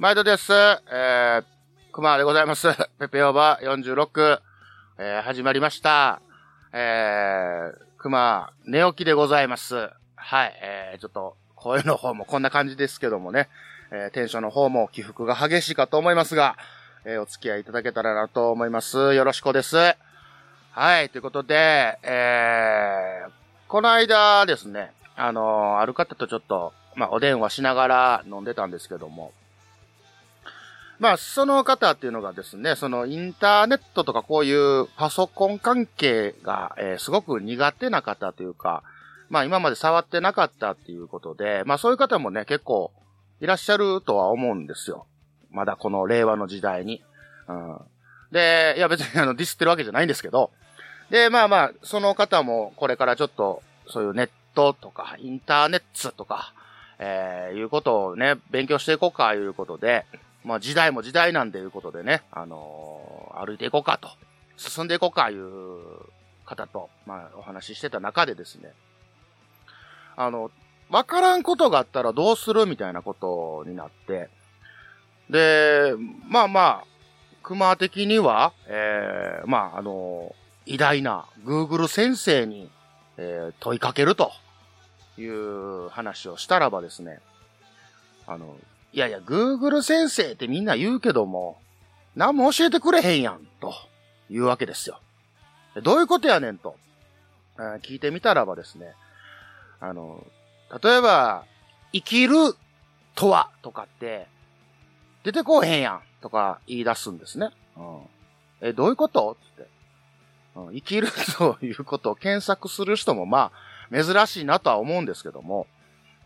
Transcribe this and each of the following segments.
毎度です。えー、熊でございます。ペペオーバー46、えー、始まりました。えー、熊、寝起きでございます。はい、えー、ちょっと、声の方もこんな感じですけどもね、えー、テンションの方も起伏が激しいかと思いますが、えー、お付き合いいただけたらなと思います。よろしくです。はい、ということで、えー、この間ですね、あのーある方とちょっと、まあ、お電話しながら飲んでたんですけども、まあ、その方っていうのがですね、そのインターネットとかこういうパソコン関係が、えーすごく苦手な方というか、まあ今まで触ってなかったっていうことで、まあそういう方もね、結構いらっしゃるとは思うんですよ。まだこの令和の時代に。うん。で、いや別にあのディスってるわけじゃないんですけど、で、まあまあ、その方もこれからちょっと、そういうネットとか、インターネットとか、えー、いうことをね、勉強していこうか、いうことで、まあ時代も時代なんでいうことでね、あのー歩いていこうかと、進んでいこうか、いう方と、まあお話ししてた中でですね、あの、わからんことがあったらどうするみたいなことになって、で、まあまあ、熊的には、えー、まああの偉大な Google 先生に、えー問いかけるという話をしたらばですね、あの、いやいや、Google 先生ってみんな言うけども、何も教えてくれへんやん、というわけですよ。どういうことやねんと、聞いてみたらばですね、あの、例えば、生きるとはとかって、出てこうへんやんとか言い出すんですね。うん、え、どういうこと？って、うん。生きるということを検索する人もまあ、珍しいなとは思うんですけども。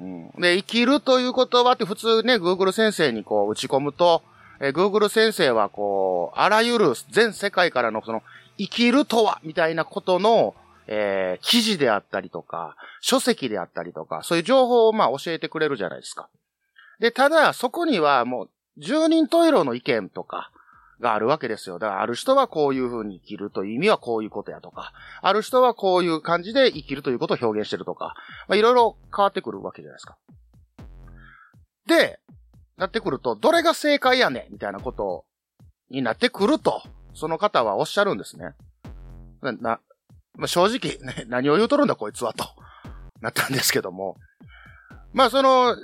うん、で、生きるという言葉って普通ね、Google 先生にこう打ち込むと、えー Google 先生はこう、あらゆる全世界からのその、生きるとはみたいなことの、えー記事であったりとか、書籍であったりとか、そういう情報をまあ教えてくれるじゃないですか。で、ただ、そこにはもう、十人十色の意見とかがあるわけですよ。だから、ある人はこういう風に生きるという意味はこういうことやとか、ある人はこういう感じで生きるということを表現してるとか、まあ、いろいろ変わってくるわけじゃないですか。で、なってくると、どれが正解やねん？みたいなことになってくると、その方はおっしゃるんですね。な、なまあ、正直、ね、何を言うとるんだこいつはと、なったんですけども。まあ、その、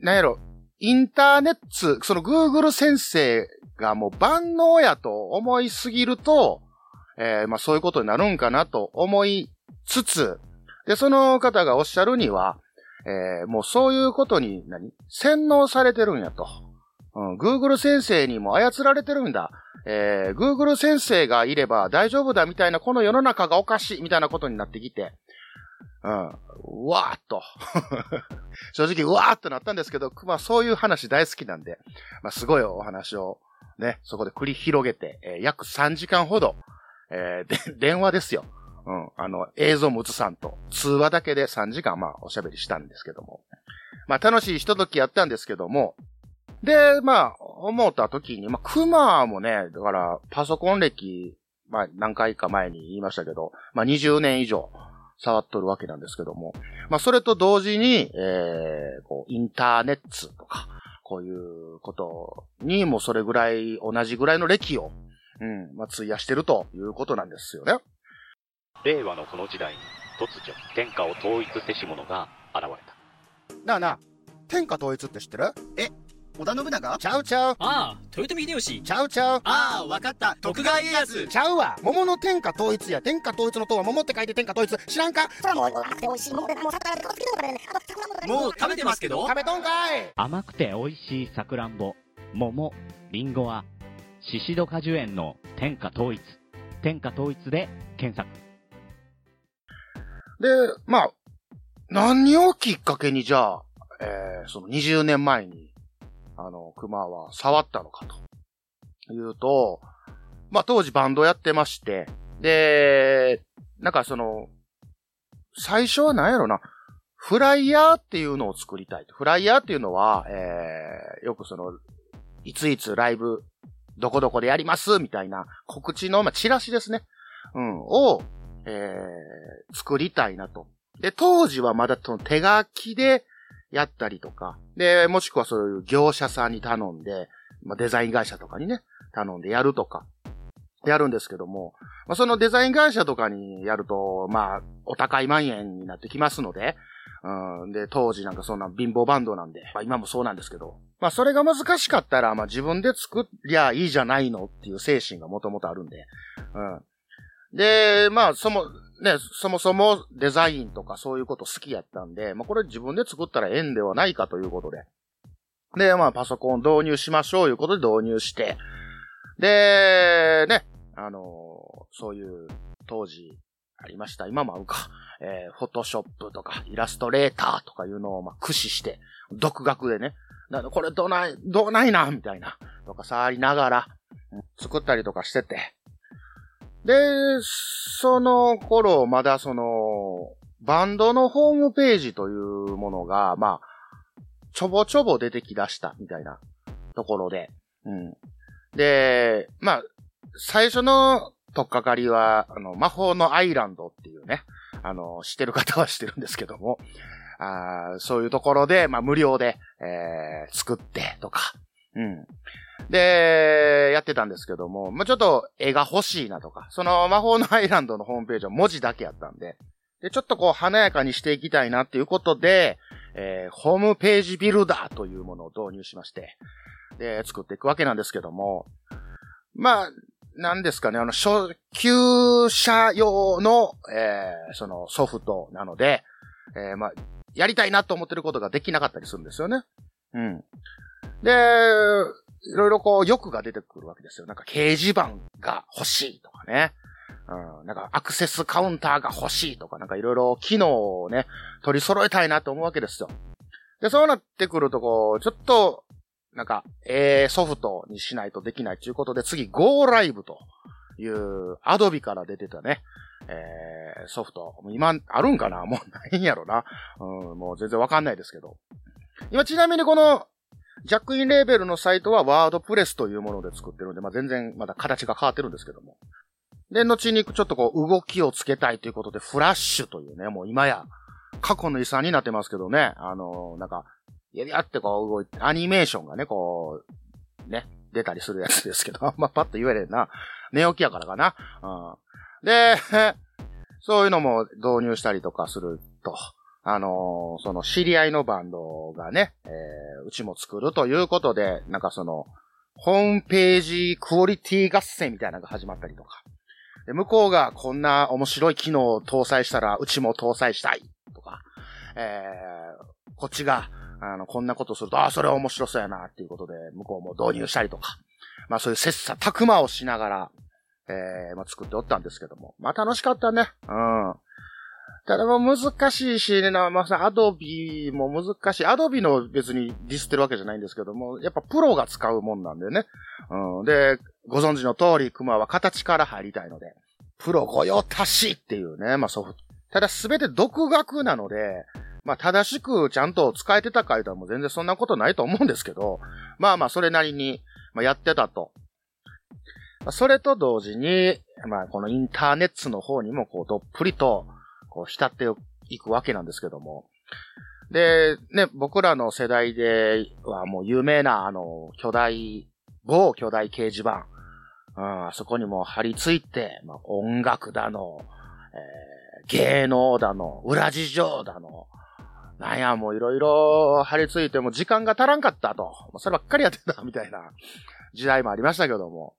なんやろ、インターネット、その Google 先生がもう万能やと思いすぎると、えーまあそういうことになるんかなと思いつつ、で、その方がおっしゃるには、えーもうそういうことに何、洗脳されてるんやと。うん、Google 先生にも操られてるんだ。えー Google 先生がいれば大丈夫だみたいな、この世の中がおかしいみたいなことになってきて、うん、うわーっと。正直、うわーっとなったんですけど、まあそういう話大好きなんで、まあすごいお話をね、そこで繰り広げて、えー約3時間ほど、えーで、電話ですよ。うん、あの、映像も映さんと、通話だけで3時間、まあおしゃべりしたんですけども。まあ楽しいひとときやったんですけども、で、まあ、思った時に、まあ、クマもね、だから、パソコン歴、まあ、何回か前に言いましたけど、まあ、20年以上、触っとるわけなんですけども、まあ、それと同時に、えー、こう、インターネットとか、こういうことにもそれぐらい、同じぐらいの歴を、うん、まあ、費やしてるということなんですよね。令和のこの時代に突如天下を統一せし者が現れたなあなあ、天下統一って知ってる？織田信長？ちゃうちゃう、ああ、豊臣秀吉。ちゃうちゃう。ああ、わかった。徳川家康。ちゃうわ桃の天下統一や天下統一の塔は桃って書いて天下統一知らんか？それはもう甘くて美味しいものでもうもう食べてますけど食べとんかい甘くて美味しいさくらんぼ、桃、りんごは、シシド果樹園の天下統一。天下統一で検索。で、まあ、何をきっかけにじゃあ、えー、その20年前に、あの、熊は触ったのかと。いうと、まあ当時バンドやってまして、で、なんかその、最初は何やろな、フライヤーっていうのを作りたいと。フライヤーっていうのは、えー、よくその、いついつライブ、どこどこでやりますみたいな告知の、まあ、チラシですね。うん、を、えー、作りたいなと。で、当時はまだその手書きでやったりとか、で、もしくはそういう業者さんに頼んで、まあ、デザイン会社とかにね、頼んでやるとか、やるんですけども、まあ、そのデザイン会社とかにやると、まあ、お高い万円になってきますので、うん、で、当時なんかそんな貧乏バンドなんで、まあ今もそうなんですけど、まあそれが難しかったら、まあ自分で作りゃいいじゃないのっていう精神がもともとあるんで、うん。で、まあそも、ね、そもそもデザインとかそういうこと好きやったんで、まあこれ自分で作ったらええんではないかということで、で、まあパソコン導入しましょういうことで導入して、で、ね、あのそういう当時ありました。今もあるか。えー、フォトショップとか、イラストレーターとかいうのを、ま、駆使して、独学でね、なこれどない、どうないな、みたいな、とか触りながら、作ったりとかしてて。で、その頃、まだその、バンドのホームページというものが、まあ、ちょぼちょぼ出てきだした、みたいなところで、うん。で、まあ、最初の取っかかりは、あの、魔法のアイランドっていうね、あの、知ってる方は知ってるんですけども、あそういうところで、まあ、無料で、えー作ってとか、うん。で、やってたんですけども、まあ、ちょっと絵が欲しいなとか、その魔法のアイランドのホームページは文字だけやったんで、で、ちょっとこう華やかにしていきたいなっていうことで、えーホームページビルダーというものを導入しまして、で、作っていくわけなんですけども、まあ、なんですかね、あの、初級者用の、えーそのソフトなので、えーまあ、やりたいなと思ってることができなかったりするんですよね。うん。で、いろいろこう欲が出てくるわけですよ。なんか掲示板が欲しいとかね。うん、なんかアクセスカウンターが欲しいとか、なんかいろいろ機能をね、取り揃えたいなと思うわけですよ。で、そうなってくるとこう、ちょっと、なんか、ええソフトにしないとできないということで、次 Go Live という、アドビから出てたね、えー、ソフト。今、あるんかな？もうないんやろな。うん、もう全然わかんないですけど。今ちなみにこの、ジャックインレーベルのサイトはワードプレスというもので作ってるんで、まあ、全然まだ形が変わってるんですけども。で、後にちょっとこう動きをつけたいということで、フラッシュというね、もう今や過去の遺産になってますけどね、あのなんか、やりあってこう動いて、アニメーションがね、こう、ね、出たりするやつですけど、あんまパッと言えれんな。寝起きやからかな。うん。で、そういうのも導入したりとかすると、あのーその知り合いのバンドがね、えーうちも作るということで、なんかその、ホームページクオリティ合戦みたいなのが始まったりとか。で、向こうがこんな面白い機能を搭載したら、うちも搭載したいとか、えーこっちが、あの、こんなことすると、ああ、それは面白そうやなっていうことで、向こうも導入したりとか、まあそういう切磋琢磨をしながら、えーまあ作っておったんですけども。まあ楽しかったね。うん。ただまあ難しいしね、なまあ、アドビも難しい。アドビの別にディスってるわけじゃないんですけども、やっぱプロが使うもんなんでね。うん。で、ご存知の通り、クマは形から入りたいので、プロ御用達っていうね、まあソフト。ただすべて独学なので、まあ正しくちゃんと使えてたか言うたらもう全然そんなことないと思うんですけど、まあまあそれなりに、まあ、やってたと。それと同時に、まあこのインターネットの方にもこうどっぷりと、こう浸っていくわけなんですけども。で、ね、僕らの世代ではもう有名なあの、巨大、某巨大掲示板。うん、あそこにも張り付いて、まあ、音楽だの、えー芸能だの、裏事情だの、なんや、もういろいろ張り付いても時間が足らんかったと。そればっかりやってたみたいな時代もありましたけども。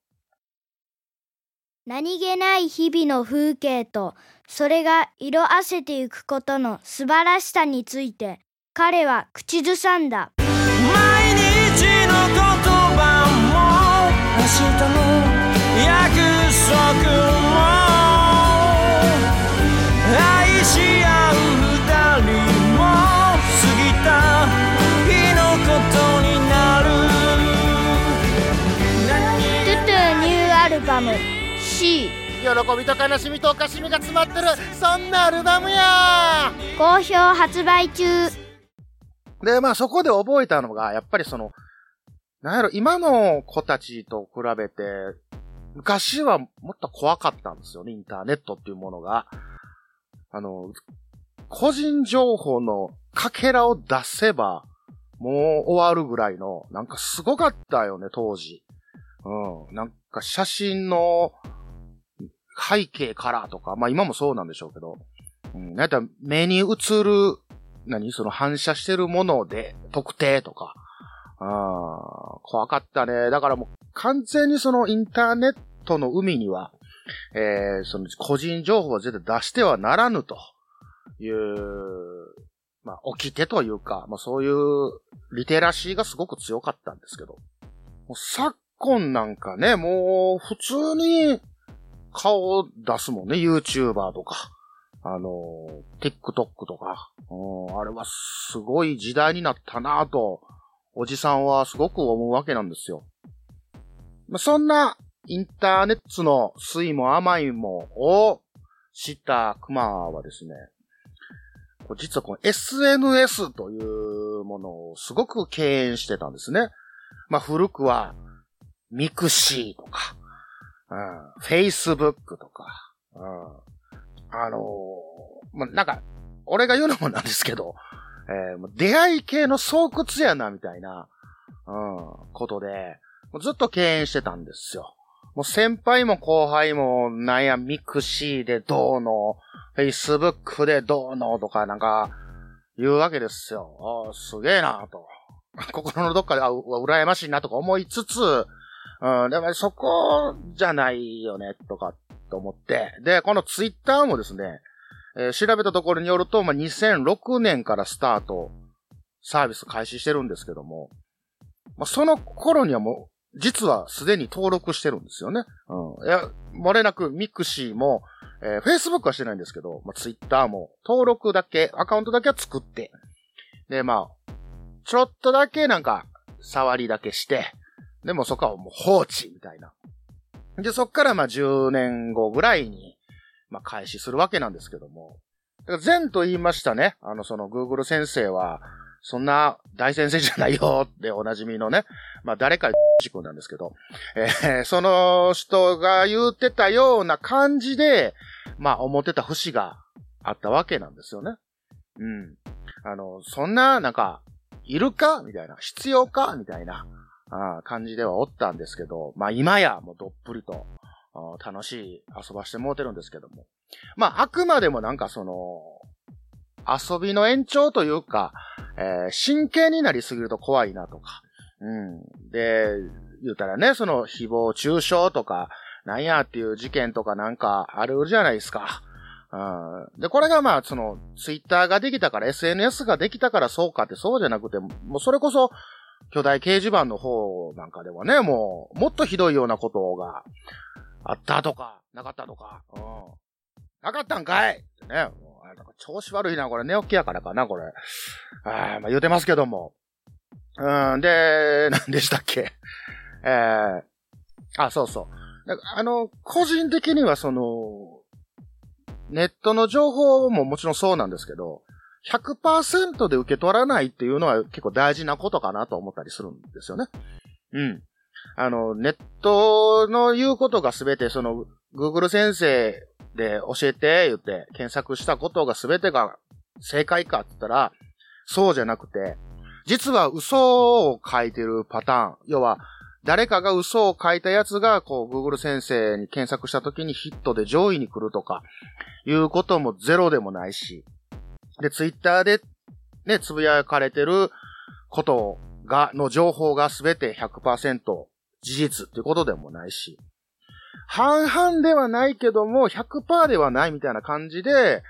何気ない日々の風景とそれが色あせていくことの素晴らしさについて彼は口ずさんだ。毎日の言葉も明日の約束も愛し合う二人も過ぎた日のことになる。トゥトゥニューアルバム C 喜びと悲しみとおかしみが詰まってる、そんなアルバムや好評発売中で、まあそこで覚えたのが、やっぱりその、なんやろ、今の子たちと比べて、昔はもっと怖かったんですよね、インターネットっていうものが。あの、個人情報のかけらを出せば、もう終わるぐらいの、なんかすごかったよね、当時。うん。なんか写真の背景からとか、まあ今もそうなんでしょうけど、うん。なんやったら目に映る、何？その反射してるもので特定とか、あー怖かったね。だからもう完全にそのインターネットの海には、えー、その個人情報は絶対出してはならぬという、まあ、起きてというか、まあそういうリテラシーがすごく強かったんですけど、もう昨今なんかね、もう普通に顔を出すもんね、YouTuber とか、あの、TikTok とか、あれはすごい時代になったなぁと、おじさんはすごく思うわけなんですよ。まあ、そんなインターネットの酸いも甘いもを知った熊はですね、実はこの SNS というものをすごく敬遠してたんですね。まあ古くはミクシーとか、うん、Facebook とか、うん、あのーま、なんか、俺が言うのもなんですけど、えー出会い系の巣窟やな、みたいな、うん、ことで、ずっと敬遠してたんですよ。もう先輩も後輩も、なんや、 mixi でどうの、Facebook でどうのとかなんか、言うわけですよ。あ、すげえなと。心のどっかで、あ、羨ましいなとか思いつつ、うん、でもそこじゃないよね、とか、と思って。で、このツイッターもですね、えー調べたところによると、まあ、2006年からスタート、サービス開始してるんですけども、まあ、その頃にはもう、実はすでに登録してるんですよね。うん。いや、漏れなく mixi も、えー Facebook はしてないんですけど、まあ、Twitter も登録だけ、アカウントだけは作って、で、まあ、ちょっとだけなんか、触りだけして、でもそこはもう放置みたいな。で、そっからまあ10年後ぐらいに、まあ開始するわけなんですけども。だから前と言いましたね。あの、その Google 先生は、そんな大先生じゃないよっておなじみのね。まあ誰か君なんですけど、えーその人が言ってたような感じで、まあ思ってた節があったわけなんですよね。うん。あの、そんな、なんか、いるかみたいな。必要かみたいな。あ感じではおったんですけど、まあ今やもうどっぷりと楽しい遊ばしてもうてるんですけども。まああくまでもなんかその、遊びの延長というか、えー真剣になりすぎると怖いなとか。うん。で、言うたらね、その誹謗中傷とか、なんやっていう事件とかなんかあるじゃないですか。うんで、これがまあ、その、ツイッターができたから、SNS ができたからそうかってそうじゃなくて、もうそれこそ、巨大掲示板の方なんかではね、もう、もっとひどいようなことがあったとか、なかったとか、うん。なかったんかいってね、もうなんか調子悪いな、これ寝起きやからかな、これ。あまあ言うてますけども。うん、で、何でしたっけ？えー、あ、そうそう。なんかあの、個人的にはその、ネットの情報ももちろんそうなんですけど、100%で受け取らないっていうのは結構大事なことかなと思ったりするんですよね。うん。あの、ネットの言うことがすべて、その、Google 先生で教えて、言って、検索したことがすべてが正解かって言ったら、そうじゃなくて、実は嘘を書いてるパターン。要は、誰かが嘘を書いたやつが、こう、Google 先生に検索した時にヒットで上位に来るとか、いうこともゼロでもないし、で、Twitter で、ね、つぶやかれてることが、の情報がすべて100%事実っていうことでもないし、半々ではないけども、100%ではないみたいな感じで、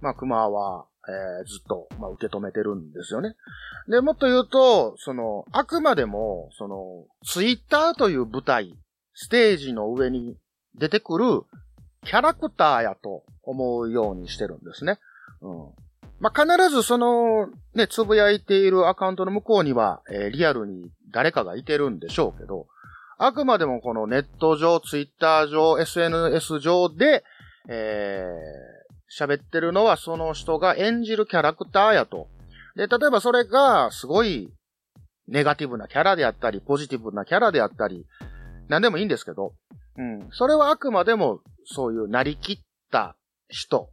まあ、熊は、えーずっと、まあ、受け止めてるんですよね。で、もっと言うと、その、あくまでも、その、ツイッターという舞台、ステージの上に出てくるキャラクターやと思うようにしてるんですね。うん。まあ、必ずその、ね、つぶやいているアカウントの向こうには、えーリアルに誰かがいてるんでしょうけど、あくまでもこのネット上、ツイッター上、SNS 上で、えー、喋ってるのはその人が演じるキャラクターやと。で、例えばそれがすごいネガティブなキャラであったり、ポジティブなキャラであったり、なんでもいいんですけど、うん。それはあくまでもそういうなりきった人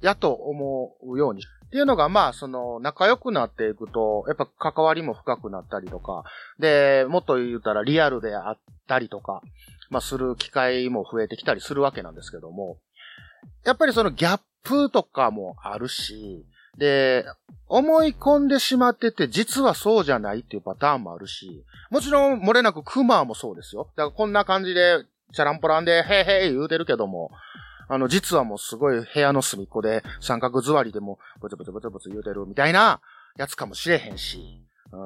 やと思うようにっていうのが、まあ、その、仲良くなっていくと、やっぱ関わりも深くなったりとか、で、もっと言うたらリアルであったりとか、まあ、する機会も増えてきたりするわけなんですけども、やっぱりそのギャップとかもあるし、で、思い込んでしまってて、実はそうじゃないっていうパターンもあるし、もちろん漏れなくクマもそうですよ。だからこんな感じで、チャランポランで、へいへい言うてるけども、あの、実はもうすごい部屋の隅っこで三角座りでも、ブツブツブツブツ言うてるみたいなやつかもしれへんし、うん。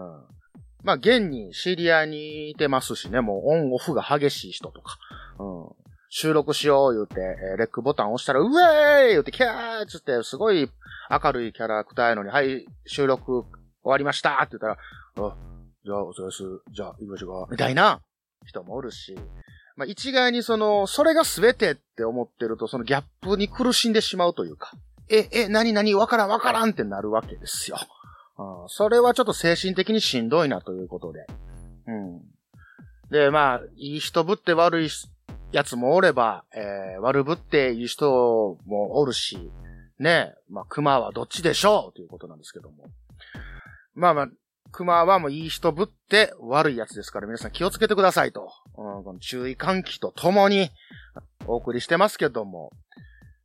まあ、現に知り合いにいてますしね、もうオンオフが激しい人とか、うん。収録しよう言うて、えレックボタン押したら、うえーい言うて、キャーっつって、すごい明るいキャラクターやのに、はい、収録終わりましたって言ったら、あ、じゃあ、お疲れです。じゃあ、行きましょうか。みたいな人もおるし、まあ、一概にその、それが全てって思ってると、そのギャップに苦しんでしまうというか、え、え、何何わからんわからんってなるわけですよ。うん、それはちょっと精神的にしんどいなということで。うん。で、まあ、いい人ぶって悪いやつもおれば、えー、悪ぶっていい人もおるし、ね、まあ、熊はどっちでしょう？ということなんですけども。まあまあ、熊はもういい人ぶって悪いやつですから皆さん気をつけてくださいと。うん、この注意喚起とともにお送りしてますけども。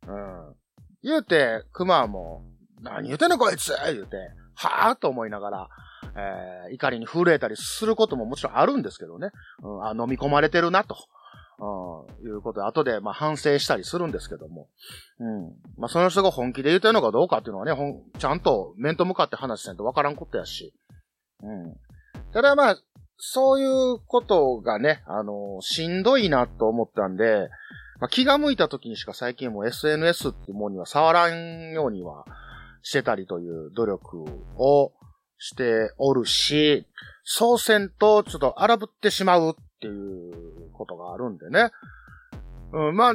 うん。言うて、熊はもう、何言うてんのこいつ言うて、はぁと思いながら、えー、怒りに震えたりすることももちろんあるんですけどね。うん、あ、飲み込まれてるなと。うん、いうことで、後で、まあ、反省したりするんですけども。うん。まあ、その人が本気で言ってるのかどうかっていうのはね、ほん、ちゃんと面と向かって話しないとわからんことやし。うん。ただまあ、そういうことがね、あのしんどいなと思ったんで、まあ、気が向いた時にしか最近も SNS っていうものには触らんようにはしてたりという努力をしておるし、そうせんとちょっと荒ぶってしまうっていうことがあるんでね。うん、まあ、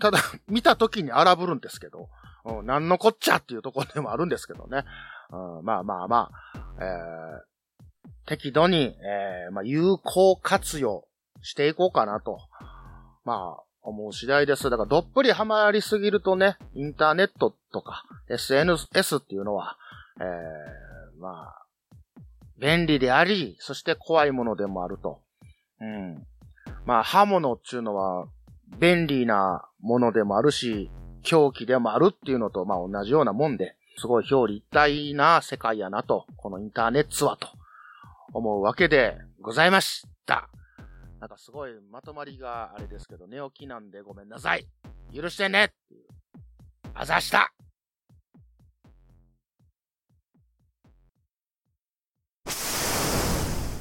ただ、見た時に荒ぶるんですけど、うん、なんのこっちゃっていうところでもあるんですけどね。うん、まあまあまあ、えー適度に、えーまあ、有効活用していこうかなと。まあ、思う次第です。だから、どっぷりハマりすぎるとね、インターネットとか、SNS っていうのは、えー、まあ、便利であり、そして怖いものでもあると。うん。まあ、刃物っていうのは、便利なものでもあるし、狂気でもあるっていうのと、まあ同じようなもんで、すごい表裏一体な世界やなと、このインターネットはと、思うわけでございました。なんかすごいまとまりがあれですけど、寝起きなんでごめんなさい。許してねっていう。あざした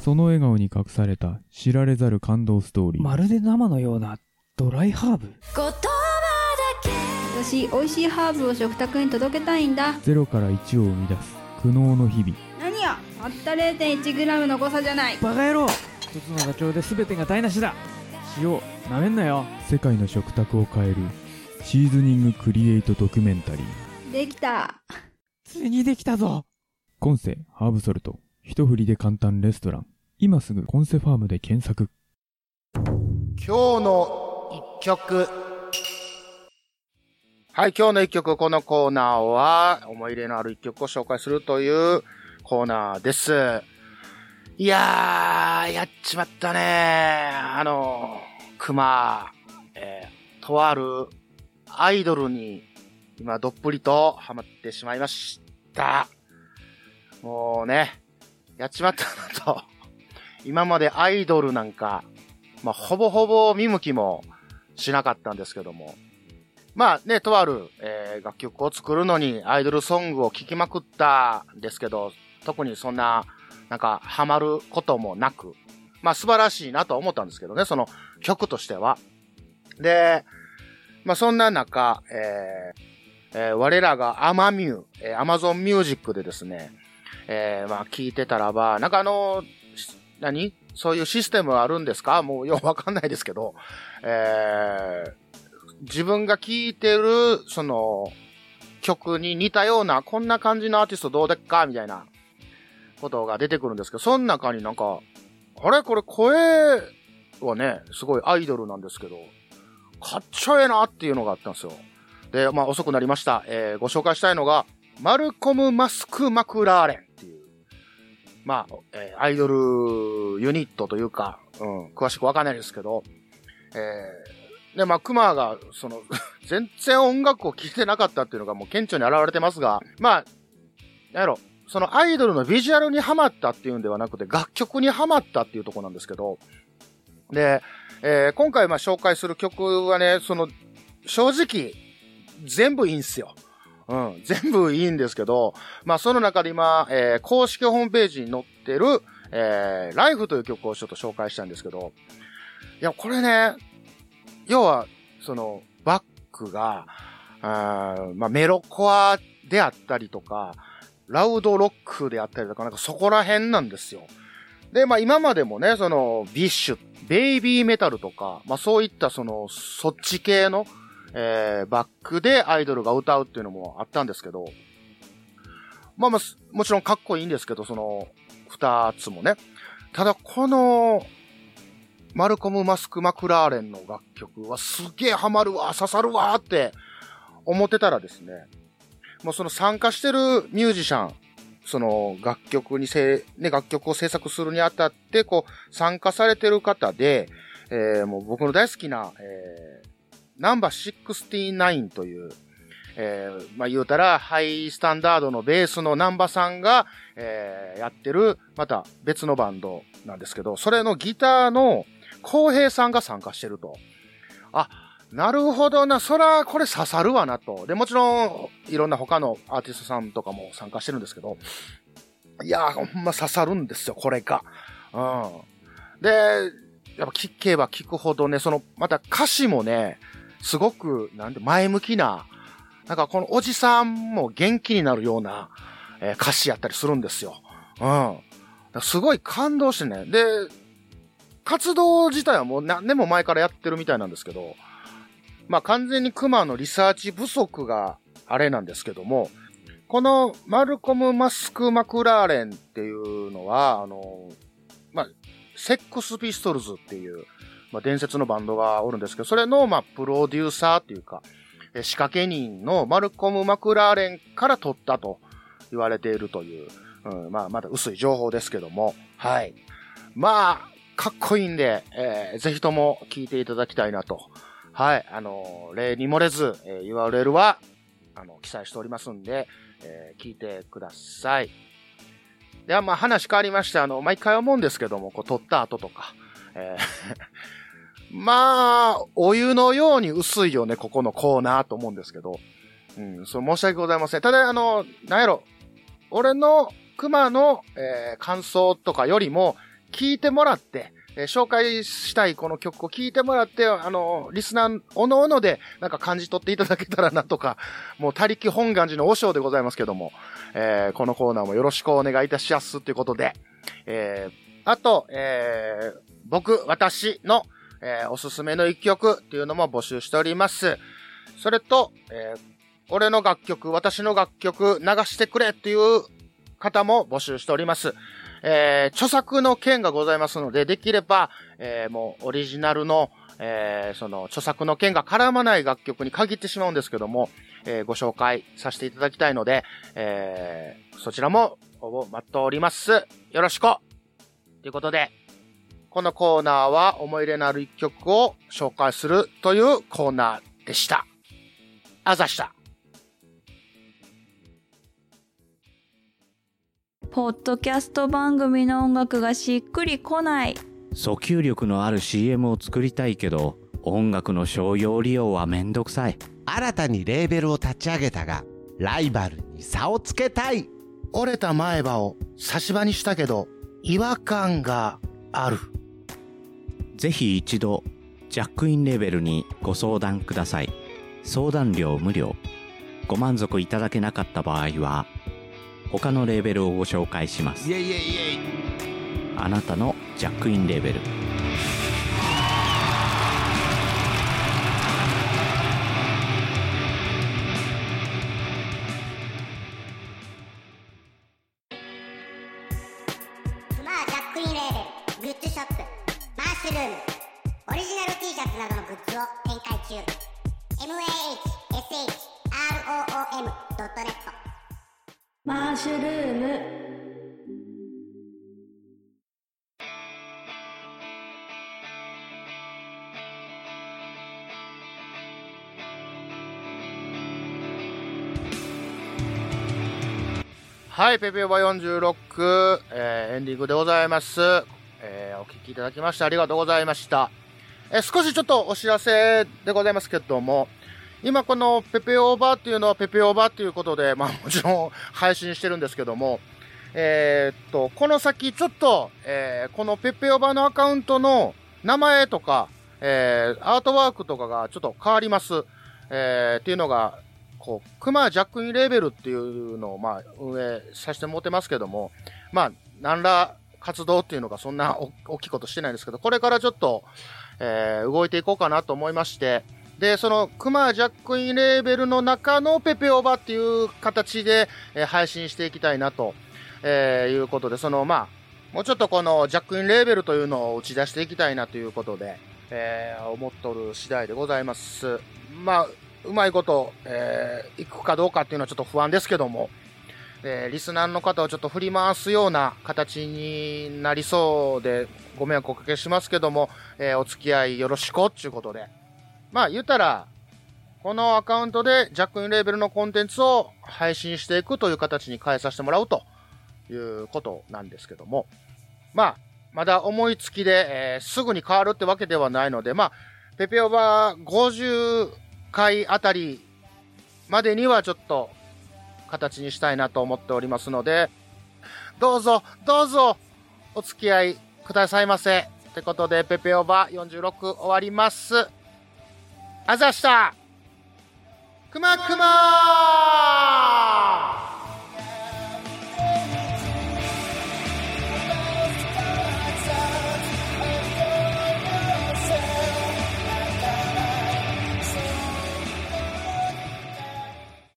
その笑顔に隠された知られざる感動ストーリー。まるで生のようなドライハーブ私美味しいハーブを食卓に届けたいんだゼロから1を生み出す苦悩の日々。何や？たった 0.1g の誤差じゃないバカ野郎一つのダチョウで全てが台無しだ塩なめんなよ世界の食卓を変えるシーズニングクリエイトドキュメンタリー。できたついにできたぞコンセハーブソルト。一振りで簡単レストラン。今すぐコンセファームで検索。今日の一曲。はい、今日の一曲、このコーナーは、思い入れのある一曲を紹介するというコーナーです。いやー、やっちまったねあの、熊、えーとあるアイドルに、今、どっぷりとハマってしまいました。もうね、やっちまったなと。今までアイドルなんか、まあ、ほぼほぼ見向きもしなかったんですけども。まあね、とある、えー楽曲を作るのにアイドルソングを聴きまくったんですけど、特にそんな、なんか、ハマることもなく、まあ素晴らしいなと思ったんですけどね、その曲としては。で、まあそんな中、えーえー我らがアマミュー、えー、アマゾンミュージックでですね、えーまあ聞いてたらば、なんかあの、何？そういうシステムあるんですか？もうようわかんないですけど、えー自分が聴いてる、その、曲に似たような、こんな感じのアーティストどうでっか？みたいなことが出てくるんですけど、その中になんか、あれ？これ声はね、すごいアイドルなんですけど、かっちょええなっていうのがあったんですよ。で、まあ遅くなりました。えーご紹介したいのが、マルコム・マスク・マクラーレンっていう、まあ、えーアイドルユニットというか、うん、詳しくわかんないですけど、えー、で、まあ、クマが、その、全然音楽を聴いてなかったっていうのがもう顕著に現れてますが、まあ、なんやろ、そのアイドルのビジュアルにハマったっていうんではなくて、楽曲にハマったっていうとこなんですけど、で、えー今回まあ紹介する曲はね、その、正直、全部いいんすよ。うん、全部いいんですけど、まあその中で今、えー公式ホームページに載ってる、えー、ライフという曲をちょっと紹介したんですけど、いや、これね、要は、その、バックが、あまあメロコアであったりとか、ラウドロックであったりとか、なんかそこら辺なんですよ。で、まあ今までもね、その、 BiSH、 BABYMETAL とか、まあそういったその、そっち系の、えー、バックでアイドルが歌うっていうのもあったんですけど、まあまあ、もちろんかっこいいんですけど、その、二つもね。ただ、この、マルコム・マスク・マクラーレンの楽曲はすげえハマるわ、刺さるわって思ってたらですね、もうその参加してるミュージシャン、その楽曲にせ、ね、楽曲を制作するにあたって、こう、参加されてる方で、えーもう僕の大好きな、えー、ナンバー69という、えー、まあ言うたら、ハイスタンダードのベースのナンバさんが、えー、やってる、また別のバンドなんですけど、それのギターの、浩平さんが参加してると。あ、なるほどな、そら、これ刺さるわなと。で、もちろん、いろんな他のアーティストさんとかも参加してるんですけど、いや、ほんま刺さるんですよ、これが。うん。で、やっぱ聞けば聞くほどね、その、また歌詞もね、すごく、なんで、前向きな、なんかこのおじさんも元気になるような、えー歌詞やったりするんですよ。うん。すごい感動してね。で、活動自体はもう何年も前からやってるみたいなんですけど、まあ完全に熊のリサーチ不足があれなんですけども、このマルコム・マスク・マクラーレンっていうのは、あの、まあ、セックス・ピストルズっていう、まあ、伝説のバンドがおるんですけど、それの、まあ、プロデューサーっていうか、仕掛け人のマルコム・マクラーレンから取ったと言われているという、うん、まあ、まだ薄い情報ですけども、はい。まあ、かっこいいんで、えーぜひとも聞いていただきたいなと。はい。あの、例に漏れず、えー URL は、あの、記載しておりますんで、えー聞いてください。では、まあ話変わりまして、あの、毎回思うんですけども、こう、撮った後とか、えー まあ、お湯のように薄いよね、ここのコーナーと思うんですけど、うん、そう、申し訳ございません。ただ、あの、なんやろ、俺の熊の、えー感想とかよりも、聞いてもらって、えー紹介したいこの曲を聞いてもらって、あの、リスナー、おのおので、なんか感じ取っていただけたらなとか、もう、他力本願寺の和尚でございますけども、えーこのコーナーもよろしくお願いいたしますということで、えーあと、えー僕、私の、えーおすすめの一曲っていうのも募集しております。それと、えー俺の楽曲、私の楽曲流してくれっていう方も募集しております。えー著作の件がございますので、できれば、えーもうオリジナルの、えーその著作の件が絡まない楽曲に限ってしまうんですけども、えーご紹介させていただきたいので、えーそちらも応募待っております。よろしくということで、このコーナーは思い入れのある一曲を紹介するというコーナーでした。あざした。ポッドキャスト番組の音楽がしっくりこない。訴求力のある CM を作りたいけど音楽の商用利用はめんどくさい。新たにレーベルを立ち上げたがライバルに差をつけたい。折れた前歯を差し歯にしたけど違和感がある。ぜひ一度ジャックインレベルにご相談ください。相談料無料。ご満足いただけなかった場合は他のレーベルをご紹介します。あなたのジャックインレベルシュルームはい、ペペオバ46、えーエンディングでございます。えーお聞きいただきましてありがとうございました。えー少しちょっとお知らせでございますけども、今このペペオーバーっていうのはペペオーバーっていうことで、まあもちろん配信してるんですけども、えーっと、この先ちょっと、えーこのペペオーバーのアカウントの名前とか、えーアートワークとかがちょっと変わります。えーっていうのが、こう、クマジャックインレーベルっていうのを、まあ、運営させてもってますけども、まあ、何ら活動っていうのがそんな大きいことしてないんですけど、これからちょっと、えー動いていこうかなと思いまして、で、その、クマジャックインレーベルの中のペペオバっていう形で、えー配信していきたいなと、えーいうことで、その、まあ、もうちょっとこのジャックインレーベルというのを打ち出していきたいなということで、えー思っとる次第でございます。まあ、うまいこと、えー、行くかどうかっていうのはちょっと不安ですけども、えーリスナーの方をちょっと振り回すような形になりそうで、ご迷惑おかけしますけども、えーお付き合いよろしくっていうことで。まあ、言ったら、このアカウントでジャックインレーベルのコンテンツを配信していくという形に変えさせてもらうということなんですけども、まあ、まだ思いつきで、えーすぐに変わるってわけではないので、まあ、ペペオバ50回あたりまでにはちょっと形にしたいなと思っておりますので、どうぞ、どうぞ、お付き合いくださいませ。ってことで、ペペオバ46終わります。あざした。くまくまー。